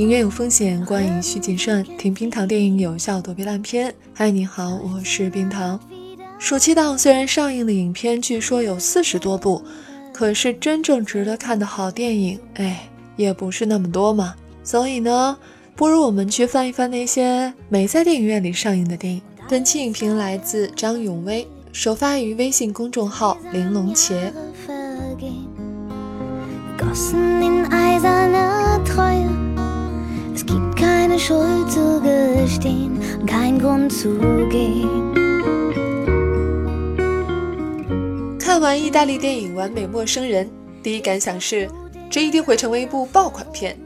影院有风险，观影需谨慎。听冰糖电影有效躲避烂片。嗨，你好，我是冰糖。暑期档虽然上映的影片据说有四十多部，可是真正值得看的好电影，哎，也不是那么多嘛。所以呢，不如我们去翻一翻那些没在电影院里上映的电影。本期影评来自张永威，首发于微信公众号“玲珑茄”。看完意大利电影《完美陌生人》，第一感想是，这一定会成为一部爆款片，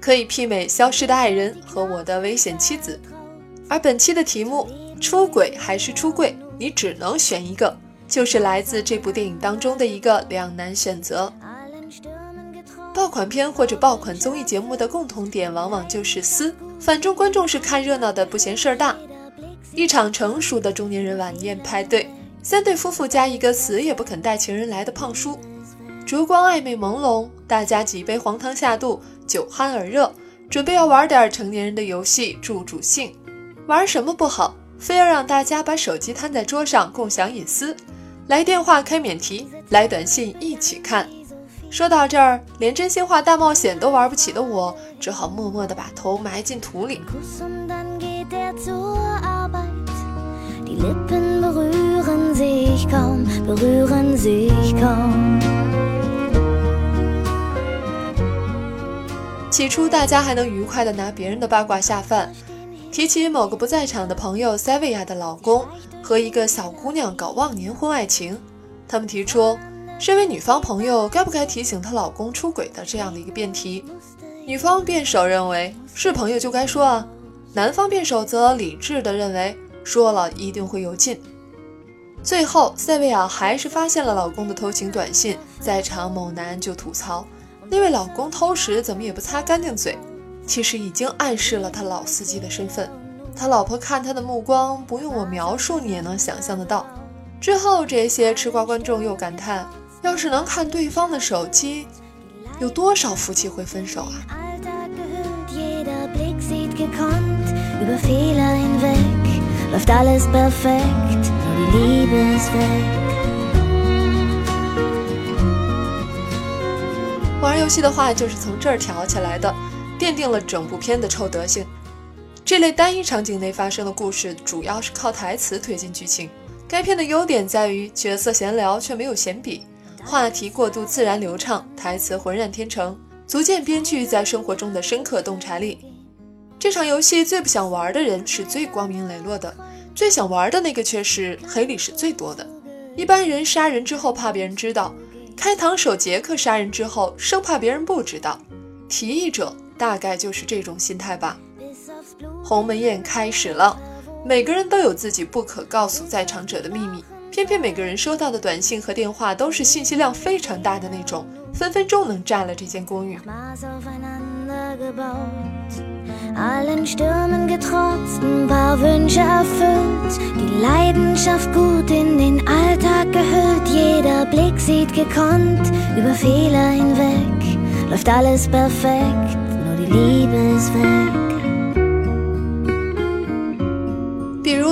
可以媲美《消失的爱人》和《我的危险妻子》。而本期的题目“出轨还是出柜”，你只能选一个，就是来自这部电影当中的一个两难选择。爆款片或者爆款综艺节目的共同点，往往就是撕。反正观众是看热闹的，不嫌事儿大。一场成熟的中年人晚宴派对，三对夫妇加一个死也不肯带情人来的胖叔。烛光暧昧朦胧，大家几杯黄汤下肚，酒酣耳热，准备要玩点成年人的游戏助助兴。玩什么不好，非要让大家把手机摊在桌上共享隐私，来电话开免提，来短信一起看。说到这儿，连真心话大冒险都玩不起的我，只好默默地把头埋进土里。起初，大家还能愉快地拿别人的八卦下饭，提起某个不在场的朋友塞维亚的老公和一个小姑娘搞忘年婚爱情，他们提出。身为女方朋友，该不该提醒她老公出轨的这样的一个辩题？女方辩手认为是朋友就该说啊，男方辩手则理智的认为说了一定会有劲。最后，塞维亚还是发现了老公的偷情短信，在场某男就吐槽那位老公偷时怎么也不擦干净嘴，其实已经暗示了他老司机的身份。他老婆看他的目光，不用我描述你也能想象得到。之后，这些吃瓜观众又感叹。要是能看对方的手机，有多少夫妻会分手啊？玩游戏的话，就是从这儿挑起来的，奠定了整部片的臭德性。这类单一场景内发生的故事，主要是靠台词推进剧情。该片的优点在于角色闲聊却没有闲笔。话题过渡自然流畅，台词浑然天成，足见编剧在生活中的深刻洞察力。这场游戏最不想玩的人是最光明磊落的，最想玩的那个却是黑历史最多的。一般人杀人之后怕别人知道，开膛手杰克杀人之后生怕别人不知道。提议者大概就是这种心态吧。鸿门宴开始了，每个人都有自己不可告诉在场者的秘密。偏偏每个人收到的短信和电话都是信息量非常大的那种，分分钟能占了这间公寓。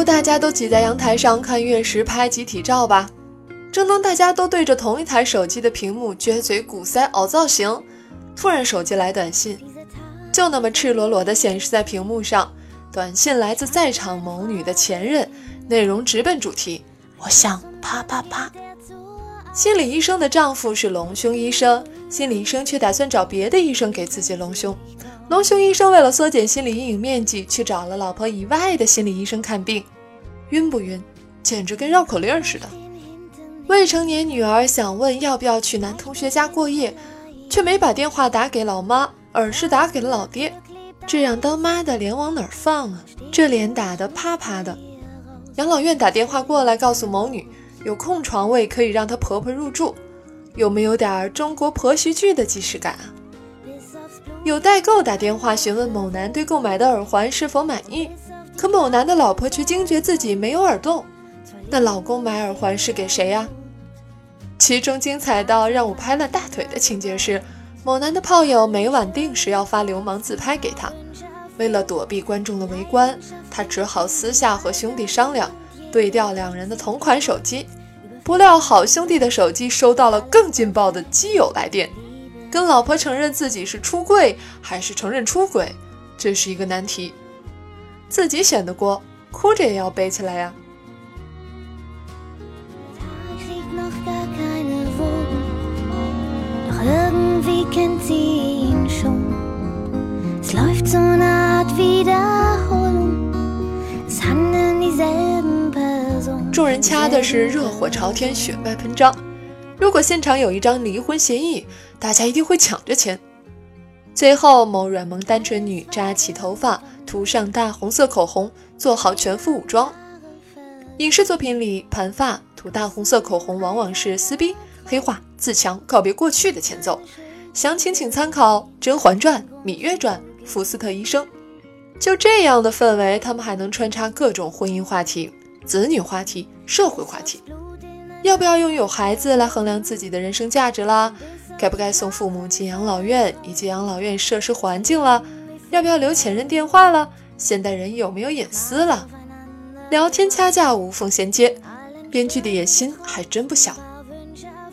大家都挤在阳台上看月食拍集体照吧，正当大家都对着同一台手机的屏幕撅嘴鼓腮凹造型，突然手机来短信，就那么赤裸裸地显示在屏幕上。短信来自在场某女的前任，内容直奔主题：我想啪啪啪。心理医生的丈夫是隆胸医生，心理医生却打算找别的医生给自己隆胸。隆胸医生为了缩减心理阴影面积，去找了老婆以外的心理医生看病，晕不晕？简直跟绕口令似的。未成年女儿想问要不要去男同学家过夜，却没把电话打给老妈，而是打给了老爹。这让当妈的脸往哪儿放啊？这脸打得啪啪的。养老院打电话过来告诉某女有空床位可以让她婆婆入住，有没有点中国婆媳剧的即视感啊？有代购打电话询问某男对购买的耳环是否满意，可某男的老婆却惊觉自己没有耳洞。那老公买耳环是给谁呀？其中精彩到让我拍了大腿的情节是，某男的炮友每晚定时要发流氓自拍给他，为了躲避观众的围观，他只好私下和兄弟商量，对调两人的同款手机。不料好兄弟的手机收到了更劲爆的基友来电，跟老婆承认自己是出柜还是承认出轨，这是一个难题。自己选的锅，哭着也要背起来呀。众人掐的是热火朝天、血脉喷张。如果现场有一张离婚协议，大家一定会抢着签。最后，某软萌单纯女扎起头发，涂上大红色口红，做好全副武装。影视作品里，盘发、涂大红色口红往往是撕逼、黑化、自强、告别过去的前奏。详情请参考《甄嬛传》《芈月传》《福斯特医生》。就这样的氛围，他们还能穿插各种婚姻话题。子女话题、社会话题，要不要拥有孩子来衡量自己的人生价值啦？该不该送父母进养老院以及养老院设施环境了？要不要留前任电话了？现代人有没有隐私了？聊天掐架无缝衔接，编剧的野心还真不小。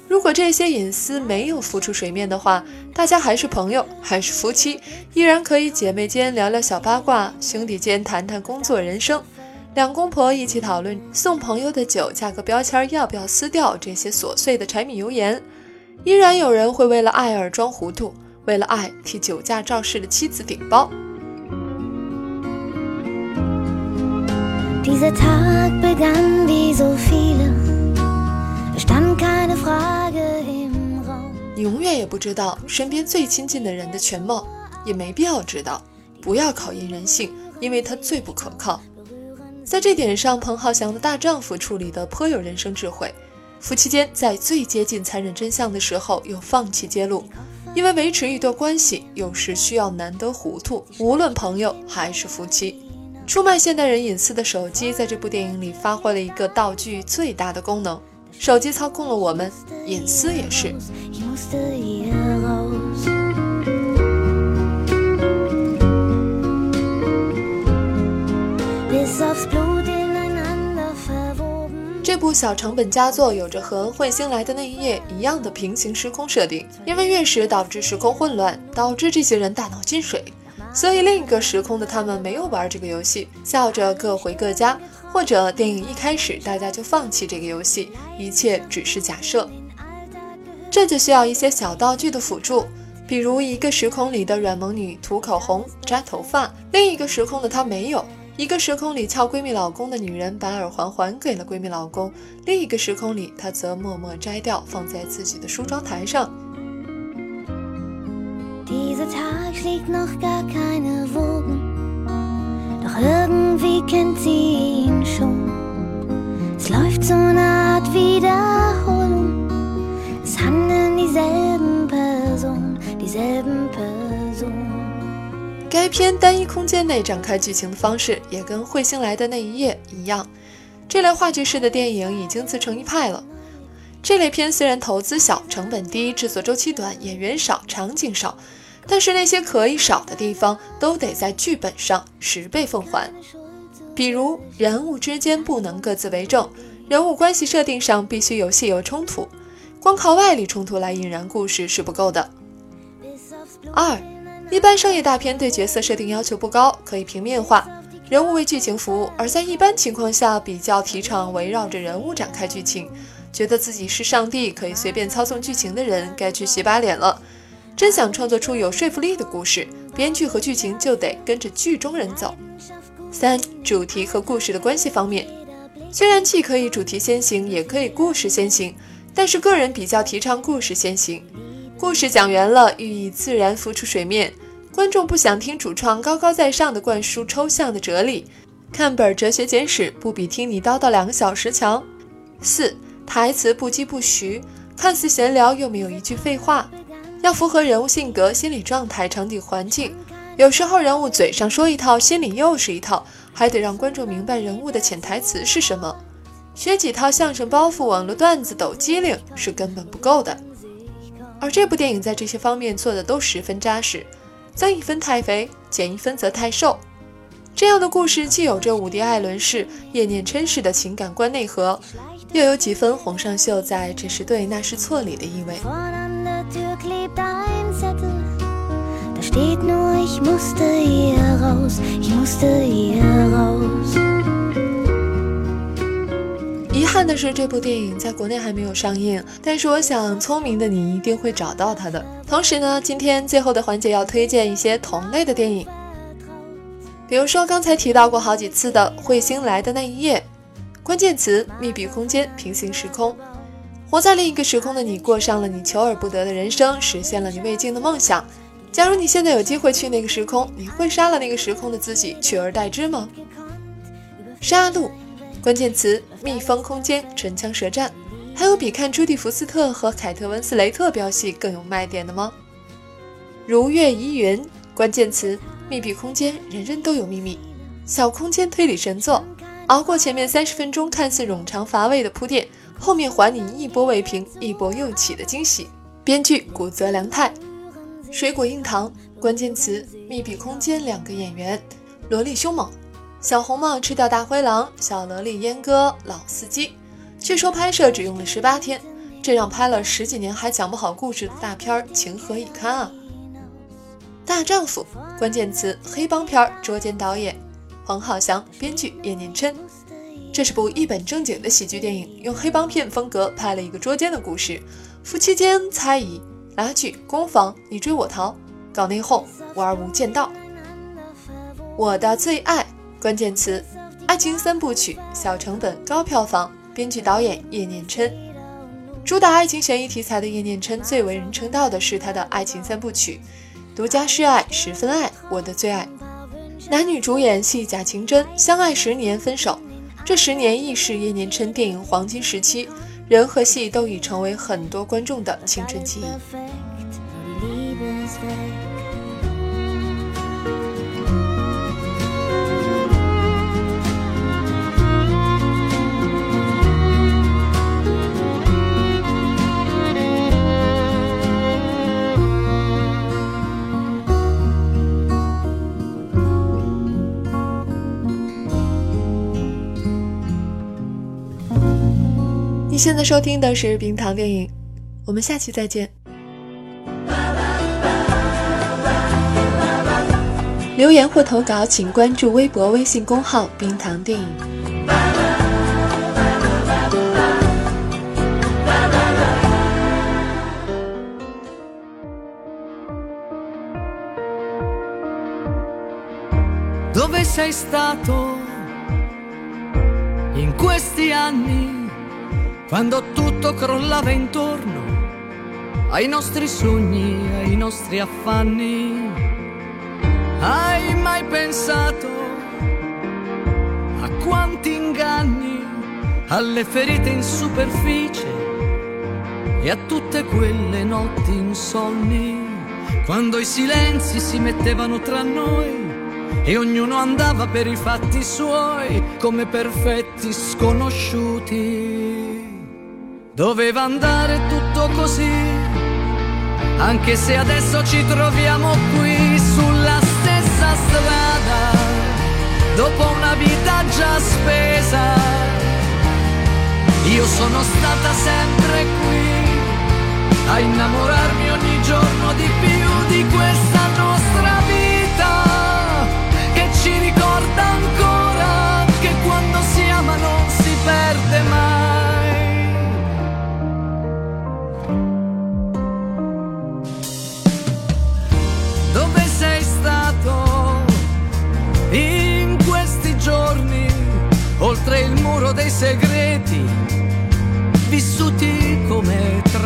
如果这些隐私没有浮出水面的话，大家还是朋友，还是夫妻，依然可以姐妹间聊聊小八卦，兄弟间谈谈工作人生。两公婆一起讨论送朋友的酒价格标签要不要撕掉，这些琐碎的柴米油盐，依然有人会为了爱而装糊涂，为了爱替酒驾肇事的妻子顶包。你永远也不知道身边最亲近的人的全貌，也没必要知道。不要考验人性，因为它最不可靠。在这点上，彭浩翔的大丈夫处理的颇有人生智慧。夫妻间在最接近残忍真相的时候，又放弃揭露，因为维持一段关系，有时需要难得糊涂。无论朋友还是夫妻，出卖现代人隐私的手机，在这部电影里发挥了一个道具最大的功能。手机操控了我们，隐私也是。这部小成本佳作有着和《彗星来的那一夜》一样的平行时空设定，因为月食导致时空混乱，导致这些人大脑进水，所以另一个时空的他们没有玩这个游戏，笑着各回各家，或者电影一开始大家就放弃这个游戏，一切只是假设。这就需要一些小道具的辅助，比如一个时空里的软萌女涂口红、扎头发，另一个时空的她没有。一个时空里撬闺蜜老公的女人把耳环还给了闺蜜老公，另一个时空里她则默默摘掉放在自己的梳妆台上。该片单一空间内展开剧情的方式也跟《彗星来的那一夜》一样，这类话剧式的电影已经自成一派了。这类片虽然投资小、成本低、制作周期短、演员少、场景少，但是那些可以少的地方都得在剧本上十倍奉还。比如人物之间不能各自为政，人物关系设定上必须有戏有冲突，光靠外力冲突来引燃故事是不够的。二。一般商业大片对角色设定要求不高，可以平面化，人物为剧情服务；而在一般情况下，比较提倡围绕着人物展开剧情。觉得自己是上帝，可以随便操纵剧情的人，该去洗把脸了。真想创作出有说服力的故事，编剧和剧情就得跟着剧中人走。三、主题和故事的关系方面，虽然既可以主题先行，也可以故事先行，但是个人比较提倡故事先行。故事讲圆了，寓意自然浮出水面。观众不想听主创高高在上的灌输抽象的哲理，看本哲学简史不比听你叨叨两个小时强。四台词不疾不徐，看似闲聊又没有一句废话，要符合人物性格、心理状态、场景环境。有时候人物嘴上说一套，心里又是一套，还得让观众明白人物的潜台词是什么。学几套相声包袱、网络段子抖机灵是根本不够的。而这部电影在这些方面做的都十分扎实，增一分太肥，减一分则太瘦。这样的故事既有着伍迪·艾伦式、叶念琛式的情感观内核，又有几分洪尚秀在“这是对，那是错”里的意味。憾的是，这部电影在国内还没有上映，但是我想，聪明的你一定会找到它的。同时呢，今天最后的环节要推荐一些同类的电影。比如说刚才提到过好几次的《彗星来的那一夜》，关键词：密闭空间、平行时空。活在另一个时空的你，过上了你求而不得的人生，实现了你未尽的梦想。假如你现在有机会去那个时空，你会杀了那个时空的自己，取而代之吗？杀戮，关键词：密封空间、唇枪舌战。还有比看朱迪福斯特和凯特温斯雷特飙戏更有卖点的吗？如月疑云，关键词。密闭空间，人人都有秘密。小空间推理神作，熬过前面三十分钟看似冗长乏味的铺垫，后面还你一波未平一波又起的惊喜。编剧古泽良太，水果硬糖，关键词：密闭空间，两个演员，萝莉凶猛，小红帽吃掉大灰狼，小萝莉阉割老司机。据说拍摄只用了十八天，这让拍了十几年还讲不好故事的大片情何以堪啊！大丈夫，关键词黑帮片儿，捉奸导演黄浩翔，编剧叶念琛。这是部一本正经的喜剧电影，用黑帮片风格拍了一个捉奸的故事。夫妻间猜疑、拉锯、攻防，你追我逃，搞内讧，玩无间道。我的最爱，关键词爱情三部曲，小成本高票房，编剧导演叶念琛。主打爱情悬疑题材的叶念琛，最为人称道的是他的爱情三部曲。独家示爱，十分爱，我的最爱。男女主演戏假情真，相爱十年分手，这十年亦是叶念琛电影黄金时期，人和戏都已成为很多观众的青春记忆。现在收听的是冰糖电影，我们下期再见。留言或投稿，请关注微博、微信公号“冰糖电影”。Quando tutto crollava intorno ai nostri sogni, ai nostri affanni. Hai mai pensato a quanti inganni, alle ferite in superficie e a tutte quelle notti insonni, quando i silenzi si mettevano tra noi e ognuno andava per i fatti suoi come perfetti sconosciuti. Doveva andare tutto così, anche se adesso ci troviamo qui sulla stessa strada, dopo una vita già spesa. Io sono stata sempre qui a innamorarmi ogni giorno di più di questa nostra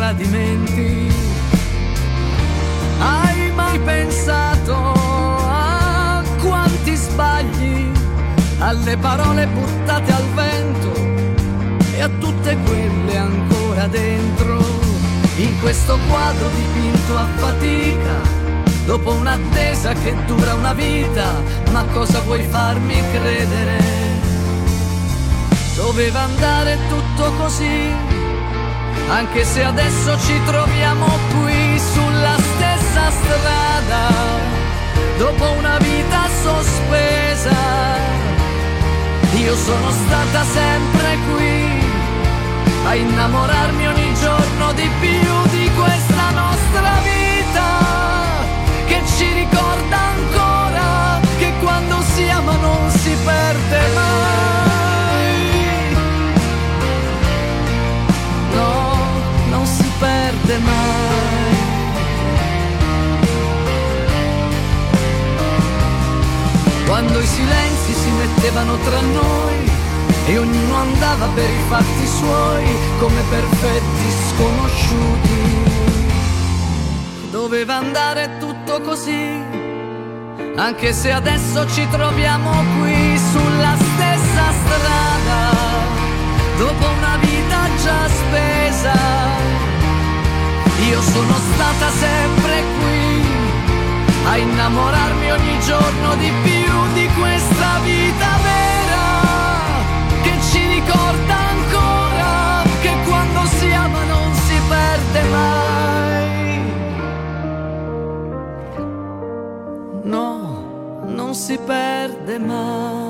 tradimenti. Hai mai pensato a quanti sbagli, alle parole buttate al vento e a tutte quelle ancora dentro, in questo quadro dipinto a fatica? Dopo un'attesa che dura una vita, ma cosa vuoi farmi credere? Doveva andare tutto così, anche se adesso ci troviamo qui stessa strada, dopo una vita sospesa. Io sono stata sempre qui a innamorarmi ogni giorno di più di questa nostra vita che ci ricorda ancora che quando si ama non si perde mai. Mai. Quando i silenzi si mettevano tra noi e ognuno andava per i fatti suoi come perfetti sconosciuti. Doveva andare tutto così, anche se adesso ci troviamo qui sulla stessa strada, dopo una vita già spesa. Io sono stata sempre qui a innamorarmi ogni giorno di più di questa vita vera che ci ricorda ancora che quando si ama non si perde mai. No, non si perde mai.